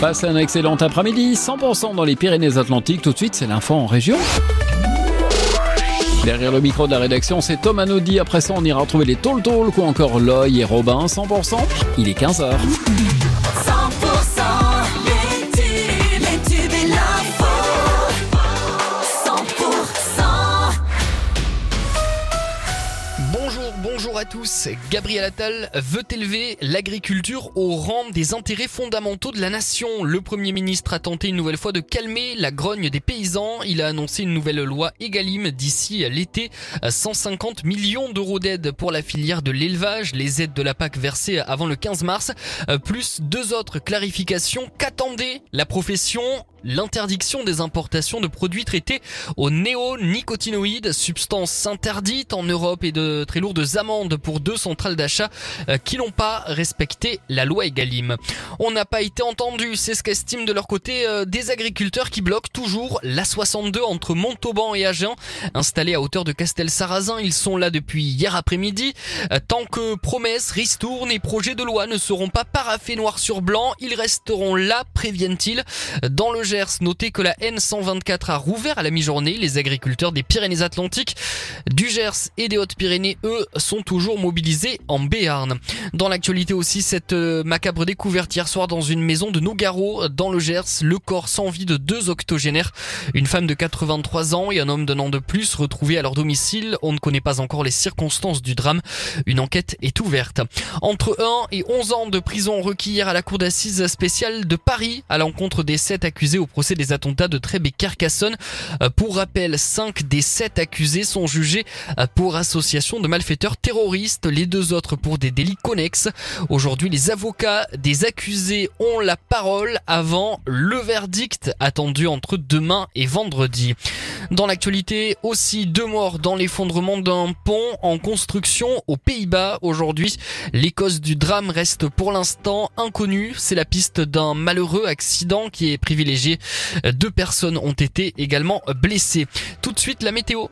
Passez un excellent après-midi, 100% dans les Pyrénées-Atlantiques. Tout de suite, c'est l'info en région. Derrière le micro de la rédaction, c'est Tom Anodi. Après ça, on ira retrouver les Tol ou encore Loy et Robin, 100%. Il est 15h. À tous, Gabriel Attal veut élever l'agriculture au rang des intérêts fondamentaux de la nation. Le Premier ministre a tenté une nouvelle fois de calmer la grogne des paysans. Il a annoncé une nouvelle loi Egalim d'ici l'été. 150 millions d'euros d'aide pour la filière de l'élevage, les aides de la PAC versées avant le 15 mars, plus deux autres clarifications qu'attendait la profession l'interdiction des importations de produits traités aux néonicotinoïdes, substances interdites en Europe et de très lourdes amendes pour deux centrales d'achat euh, qui n'ont pas respecté la loi Egalim. On n'a pas été entendu, c'est ce qu'estiment de leur côté euh, des agriculteurs qui bloquent toujours la 62 entre Montauban et Agen, installés à hauteur de Castel-Sarrazin. Ils sont là depuis hier après-midi. Euh, tant que promesses, ristournes et projets de loi ne seront pas paraffés noir sur blanc, ils resteront là, préviennent-ils. Dans le Gers, notez que la N124 a rouvert à la mi-journée. Les agriculteurs des Pyrénées-Atlantiques, du Gers et des Hautes-Pyrénées, eux, sont toujours mobilisés en Béarn. Dans l'actualité aussi, cette euh, macabre découverte hier soir dans une maison de Nogaro, dans le Gers, le corps sans vie de deux octogénaires, une femme de 83 ans et un homme d'un an de plus retrouvés à leur domicile. On ne connaît pas encore les circonstances du drame. Une enquête est ouverte. Entre 1 et 11 ans de prison requis hier à la cour d'assises spéciale de Paris à l'encontre des sept accusés au procès des attentats de Trèbes et Carcassonne. Euh, pour rappel, 5 des 7 accusés sont jugés euh, pour association de malfaiteurs terroristes, les deux autres pour des délits connexes. Aujourd'hui, les avocats des accusés ont la parole avant le verdict attendu entre demain et vendredi. Dans l'actualité, aussi deux morts dans l'effondrement d'un pont en construction aux Pays-Bas aujourd'hui. Les causes du drame restent pour l'instant inconnues. C'est la piste d'un malheureux accident qui est privilégié. Deux personnes ont été également blessées. Tout de suite, la météo.